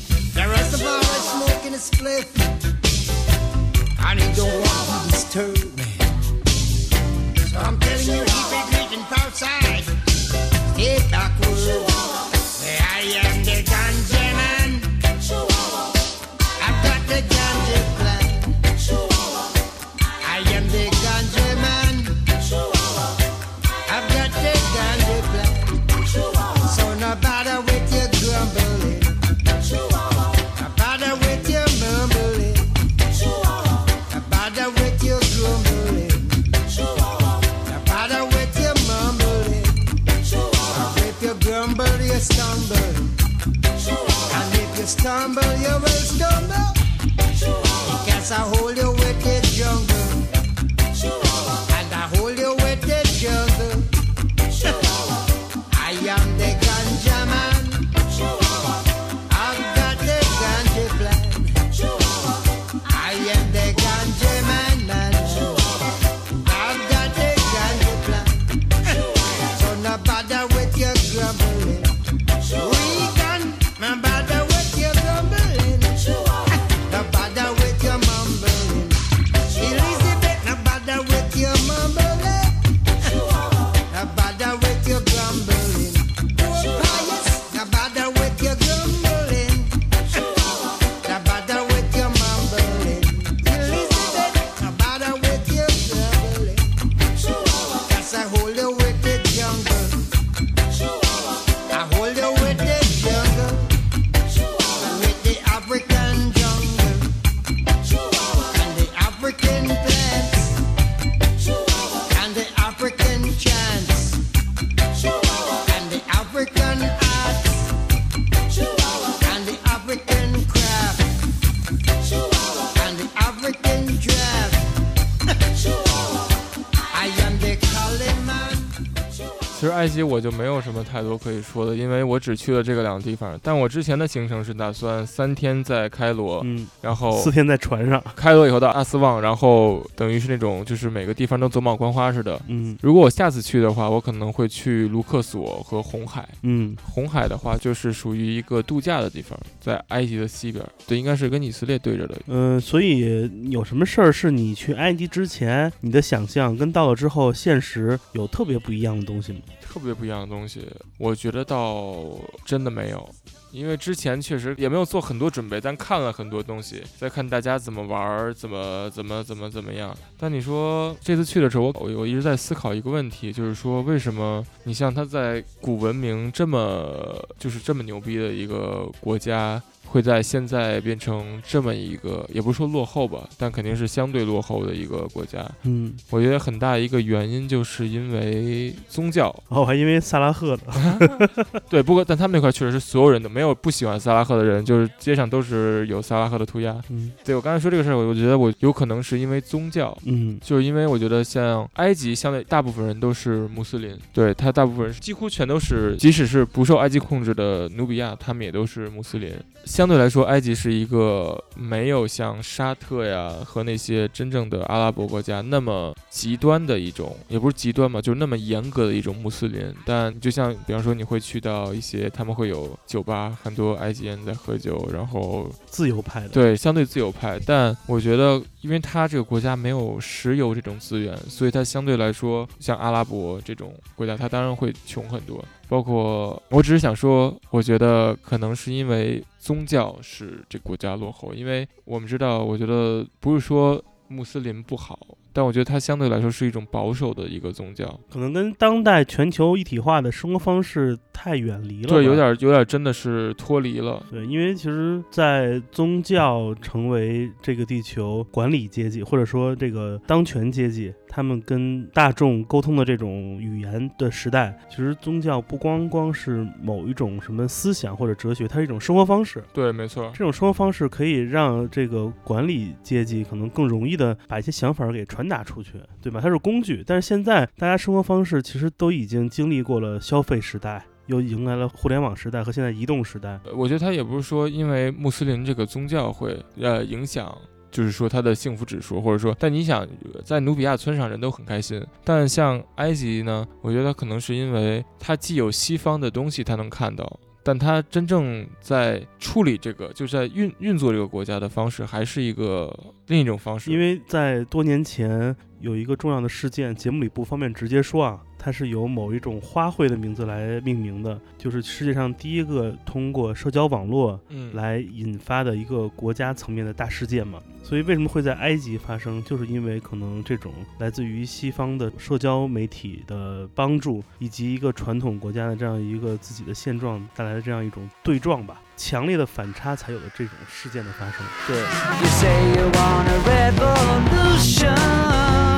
[SPEAKER 2] 埃及我就没有什么太多可以说的，因为我只去了这个两个地方。但我之前的行程是打算三天在开罗，
[SPEAKER 6] 嗯，
[SPEAKER 2] 然后
[SPEAKER 6] 四天在船上，
[SPEAKER 2] 开罗以后到阿斯旺，然后等于是那种就是每个地方都走马观花似的。
[SPEAKER 6] 嗯
[SPEAKER 2] 如果我下次去的话，我可能会去卢克索和红海。
[SPEAKER 6] 嗯
[SPEAKER 2] 红海的话就是属于一个度假的地方，在埃及的西边，对，应该是跟以色列对着的。
[SPEAKER 6] 嗯，所以有什么事儿是你去埃及之前你的想象跟到了之后现实有特别不一样的东西吗？
[SPEAKER 2] 特别不一样的东西，我觉得倒真的没有。因为之前确实也没有做很多准备，但看了很多东西，在看大家怎么玩，怎么怎么怎么怎么样。但你说这次去的时候，我我我一直在思考一个问题，就是说为什么你像他在古文明这么就是这么牛逼的一个国家，会在现在变成这么一个，也不是说落后吧，但肯定是相对落后的一个国家。
[SPEAKER 3] 嗯，
[SPEAKER 2] 我觉得很大一个原因就是因为宗教，
[SPEAKER 3] 哦，还因为萨拉赫的 [laughs] [laughs]
[SPEAKER 2] 对，不过但他们那块确实是所有人都没有不喜欢萨拉赫的人，就是街上都是有萨拉赫的涂鸦。
[SPEAKER 3] 嗯
[SPEAKER 2] 对我刚才说这个事儿，我我觉得我有可能是因为宗教，
[SPEAKER 3] 嗯
[SPEAKER 2] 就是因为我觉得像埃及，相对大部分人都是穆斯林，对他大部分人几乎全都是，即使是不受埃及控制的努比亚，他们也都是穆斯林。相对来说，埃及是一个没有像沙特呀和那些真正的阿拉伯国家那么极端的一种，也不是极端嘛，就是那么严格的一种穆斯林。但就像比方说，你会去到一些他们会有酒吧，很多埃及人在喝酒，然后
[SPEAKER 3] 自由派的，
[SPEAKER 2] 对，相对自由派，但我觉得，因为它这个国家没有石油这种资源，所以它相对来说，像阿拉伯这种国家，它当然会穷很多。包括，我只是想说，我觉得可能是因为宗教使这国家落后，因为我们知道，我觉得不是说穆斯林不好，但我觉得它相对来说是一种保守的一个宗教。
[SPEAKER 3] 可能跟当代全球一体化的生活方式太远离了吧，
[SPEAKER 2] 对，有点有点真的是脱离了。
[SPEAKER 3] 对，因为其实，在宗教成为这个地球管理阶级，或者说这个当权阶级，他们跟大众沟通的这种语言的时代，其实宗教不光光是某一种什么思想或者哲学，它是一种生活方式。
[SPEAKER 2] 对，没错。
[SPEAKER 3] 这种生活方式可以让这个管理阶级可能更容易的把一些想法给传达出去，对吧？它是工具，但是现在大家生活方式其实都已经经历过了消费时代，又迎来了互联网时代和现在移动时代。
[SPEAKER 2] 呃我觉得他也不是说因为穆斯林这个宗教会呃影响，就是说他的幸福指数，或者说，但你想在努比亚村上人都很开心，但像埃及呢，我觉得可能是因为它既有西方的东西他能看到。但他真正在处理这个，就是在运运作这个国家的方式，还是一个另一种方式。
[SPEAKER 3] 因为在多年前有一个重要的事件，节目里不方便直接说啊，它是由某一种花卉的名字来命名的，就是世界上第一个通过社交网络
[SPEAKER 2] 嗯，
[SPEAKER 3] 来引发的一个国家层面的大事件嘛。所以为什么会在埃及发生，就是因为可能这种来自于西方的社交媒体的帮助，以及一个传统国家的这样一个自己的现状带来的这样一种对撞吧，强烈的反差才有了这种事件的发生。对。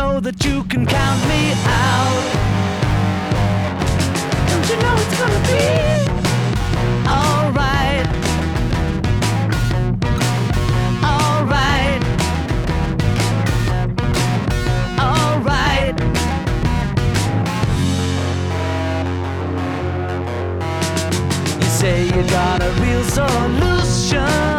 [SPEAKER 7] know that you can count me out? Don't you know it's gonna be alright? Alright. Alright. You say you got a real solution.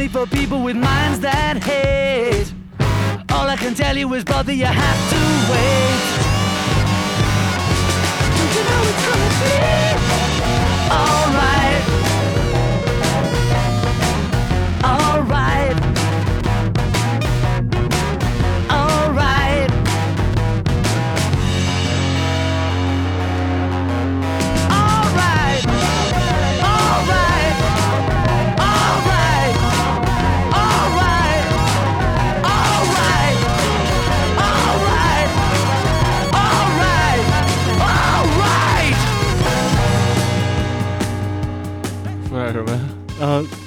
[SPEAKER 7] Money for people with minds that hate, all I can tell you is, brother, you have to wait.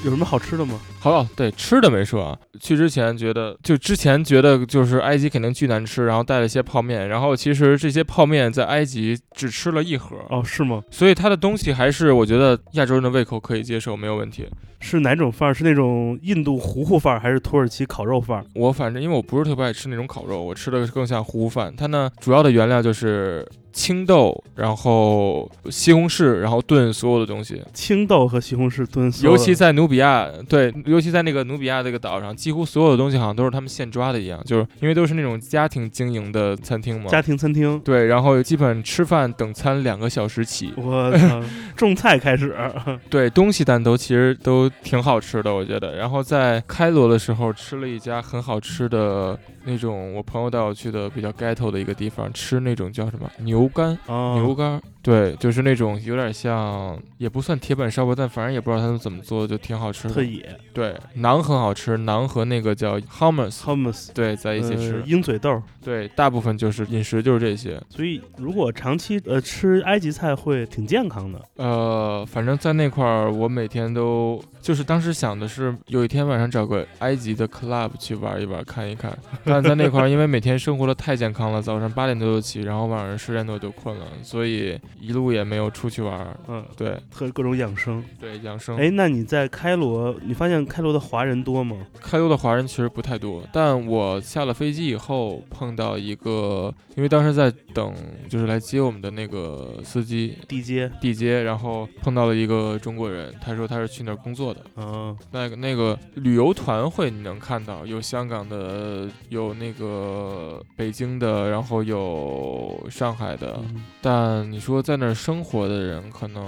[SPEAKER 3] 有什么好吃的吗？
[SPEAKER 2] 好，对吃的没说啊。去之前觉得，就之前觉得就是埃及肯定巨难吃，然后带了一些泡面，然后其实这些泡面在埃及只吃了一盒，
[SPEAKER 3] 哦，是吗？
[SPEAKER 2] 所以它的东西还是我觉得亚洲人的胃口可以接受，没有问题。
[SPEAKER 3] 是哪种范儿？是那种印度糊糊范儿，还是土耳其烤肉范儿？
[SPEAKER 2] 我反正因为我不是特别爱吃那种烤肉，我吃的更像糊糊饭。它呢主要的原料就是青豆，然后西红柿，然后炖所有的东西。
[SPEAKER 3] 青豆和西红柿炖所有，
[SPEAKER 2] 尤其在努比亚，对，尤其在那个努比亚这个岛上，几乎所有的东西好像都是他们现抓的一样，就是因为都是那种家庭经营的餐厅嘛。
[SPEAKER 3] 家庭餐厅。
[SPEAKER 2] 对，然后基本吃饭等餐两个小时起。
[SPEAKER 3] 我操，种菜开始，[laughs]
[SPEAKER 2] 对，东西但都其实都挺好吃的，我觉得。然后在开罗的时候吃了一家很好吃的那种，我朋友带我去的比较 ghetto 的一个地方，吃那种叫什么牛肝。
[SPEAKER 3] 哦，
[SPEAKER 2] 牛肝，对，就是那种有点像，也不算铁板烧吧，但反正也不知道他们怎么做的，就挺好吃的。
[SPEAKER 3] 特野
[SPEAKER 2] 对，馕很好吃，馕和那个叫
[SPEAKER 3] hummus，hummus
[SPEAKER 2] 对，在一起吃。
[SPEAKER 3] 呃鹰嘴豆。
[SPEAKER 2] 对，大部分就是饮食就是这些。
[SPEAKER 3] 所以如果长期呃吃埃及菜会挺健康的。
[SPEAKER 2] 呃，反正在那块儿，我每天都就是当时想的是，有一天晚上找个埃及的 club 去玩一玩，看一看。[laughs] 但在那块儿，因为每天生活的太健康了，早上八点多就起，然后晚上十点多就困了，所以一路也没有出去玩儿。
[SPEAKER 3] 嗯，
[SPEAKER 2] 对
[SPEAKER 3] 和各种养生。
[SPEAKER 2] 对，养生。
[SPEAKER 3] 哎，那你在开罗，你发现开罗的华人多吗？
[SPEAKER 2] 开罗的华人其实不太多，但我下了飞机以后碰到一个，因为当时在等就是来接我们的那个司机
[SPEAKER 3] 地接，
[SPEAKER 2] 地接，然后碰到了一个中国人，他说他是去那儿工作的。
[SPEAKER 3] 嗯，
[SPEAKER 2] 那个那个旅游团会你能看到有香港的，有那个北京的，然后有上海的，
[SPEAKER 3] 嗯
[SPEAKER 2] 但你说在那儿生活的人可能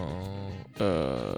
[SPEAKER 2] 呃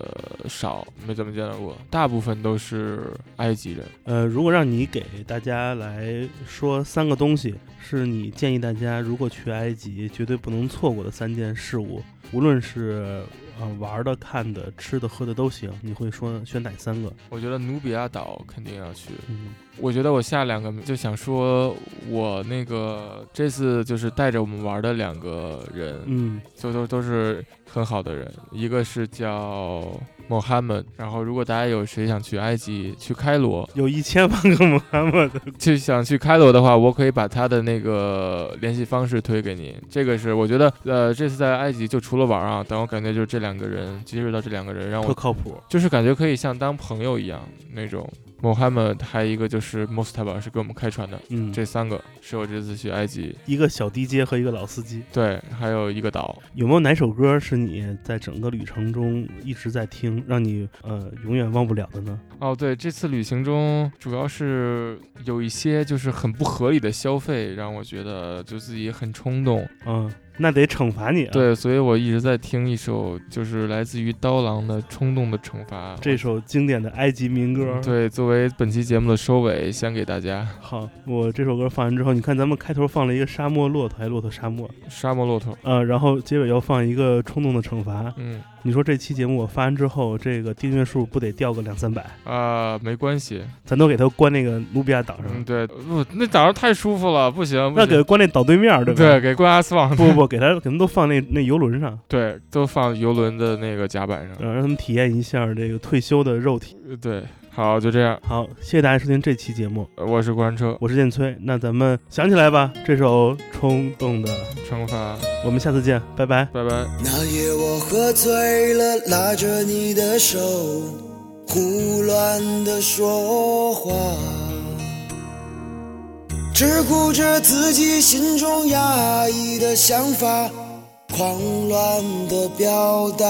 [SPEAKER 2] 少，没怎么见到过，大部分都是埃及人。
[SPEAKER 3] 呃，如果让你给大家来说三个东西，是你建议大家如果去埃及绝对不能错过的三件事物，无论是呃玩的、看的、吃的、喝的都行，你会说选哪三个？
[SPEAKER 2] 我觉得努比亚岛肯定要去。
[SPEAKER 3] 嗯
[SPEAKER 2] 我觉得我下两个就想说，我那个这次就是带着我们玩的两个人，
[SPEAKER 3] 嗯
[SPEAKER 2] 就都都是很好的人，一个是叫 Mohammed，然后如果大家有谁想去埃及、去开罗，
[SPEAKER 3] 有一千万个穆罕默德。
[SPEAKER 2] 就想去开罗的话，我可以把他的那个联系方式推给你。这个是我觉得，呃，这次在埃及就除了玩啊，但我感觉就是这两个人，接触到这两个人，让
[SPEAKER 3] 特
[SPEAKER 2] 我
[SPEAKER 3] 靠谱，
[SPEAKER 2] 就是感觉可以像当朋友一样那种。Mohammed 还有一个就是 Mustafa 是给我们开船的，
[SPEAKER 3] 嗯，
[SPEAKER 2] 这三个是我这次去埃及。
[SPEAKER 3] 一个小 DJ 和一个老司机，
[SPEAKER 2] 对，还有一个岛，
[SPEAKER 3] 有没有哪首歌是你在整个旅程中一直在听，让你呃永远忘不了的呢？
[SPEAKER 2] 哦，对，这次旅行中主要是有一些就是很不合理的消费，让我觉得就自己很冲动。
[SPEAKER 3] 嗯，那得惩罚你啊！，
[SPEAKER 2] 对，所以我一直在听一首就是来自于刀郎的《冲动的惩罚》。
[SPEAKER 3] 这首经典的埃及民歌。，
[SPEAKER 2] 对，作为本期节目的收尾，先给大家。
[SPEAKER 3] 好，我这首歌放完之后，你看咱们开头放了一个沙漠骆驼，还骆驼沙漠，
[SPEAKER 2] 沙漠骆驼，
[SPEAKER 3] 呃，然后结尾要放一个冲动的惩罚。
[SPEAKER 2] 嗯
[SPEAKER 3] 你说这期节目我发完之后，这个订阅数不得掉个两三百？
[SPEAKER 2] 啊、没关系。
[SPEAKER 3] 咱都给他关那个努比亚岛上，
[SPEAKER 2] 嗯，对，不，那岛上太舒服了，不行，不
[SPEAKER 3] 那给。关那岛对面儿，对吧？
[SPEAKER 2] 对，给关阿斯旺，
[SPEAKER 3] 不不不，给他可能都放那那游轮上，
[SPEAKER 2] 对，都放游轮的那个甲板上。
[SPEAKER 3] 呃让他们体验一下这个退休的肉体。
[SPEAKER 2] 呃对，好，就这样。
[SPEAKER 3] 好，谢谢大家收听这期节目，
[SPEAKER 2] 呃我是关车，
[SPEAKER 3] 我是建崔。那咱们想起来吧，这首冲动的，
[SPEAKER 2] 惩罚，
[SPEAKER 3] 我们下次见，拜拜。
[SPEAKER 2] 拜拜。
[SPEAKER 4] 那夜我喝醉了，拉着你的手，胡乱的说话，只顾着自己心中压抑的想法，狂乱的表达。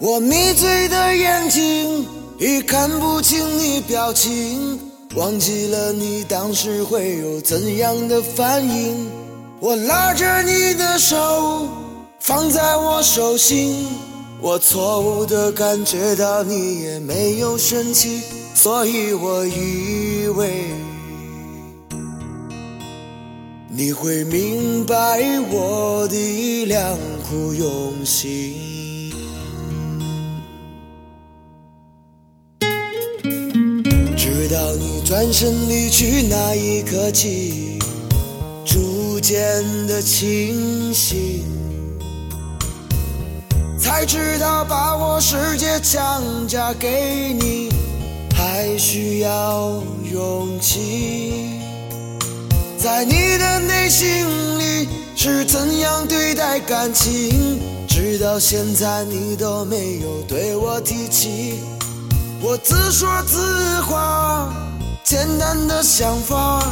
[SPEAKER 4] 我迷醉的眼睛已看不清你表情，忘记了你当时会有怎样的反应。我拉着你的手，放在我手心，我错误的感觉到你也没有生气，所以我以为你会明白我的良苦用心。直到你转身离去那一刻起，逐渐的清醒，才知道把我世界强加给你，还需要勇气。在你的内心里是怎样对待感情？直到现在你都没有对我提起。我自说自话，简单的想法，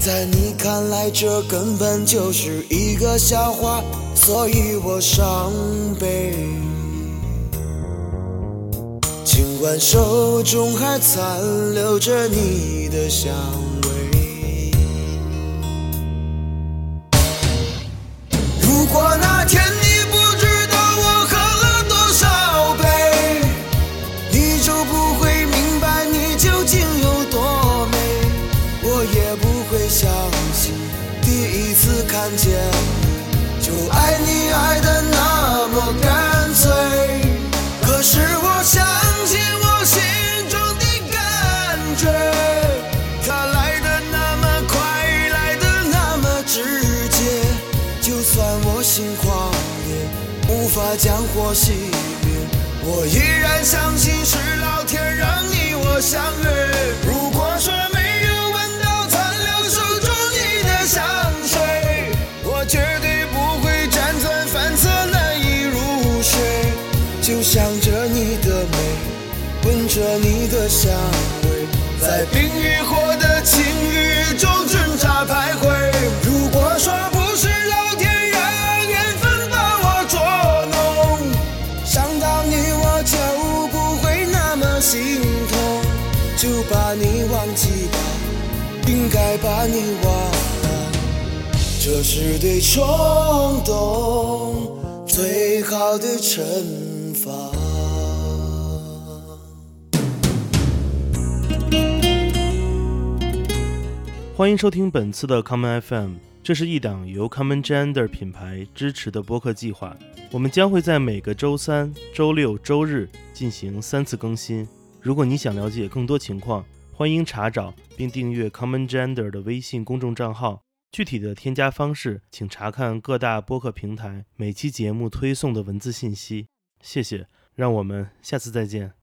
[SPEAKER 4] 在你看来这根本就是一个笑话，所以我伤悲。尽管手中还残留着你的香相约。如果说没有闻到残留手中你的香水，我绝对不会辗转反侧难以入睡。就想着你的美，闻着你的香味，在冰与火这是对冲动最好的惩罚。
[SPEAKER 3] 欢迎收听本次的 Common FM，这是一档由 Common Gender 品牌支持的播客计划。我们将会在每个周三、周六、周日进行三次更新。如果你想了解更多情况，欢迎查找并订阅 Common Gender 的微信公众账号。具体的添加方式，请查看各大播客平台每期节目推送的文字信息。谢谢，让我们下次再见。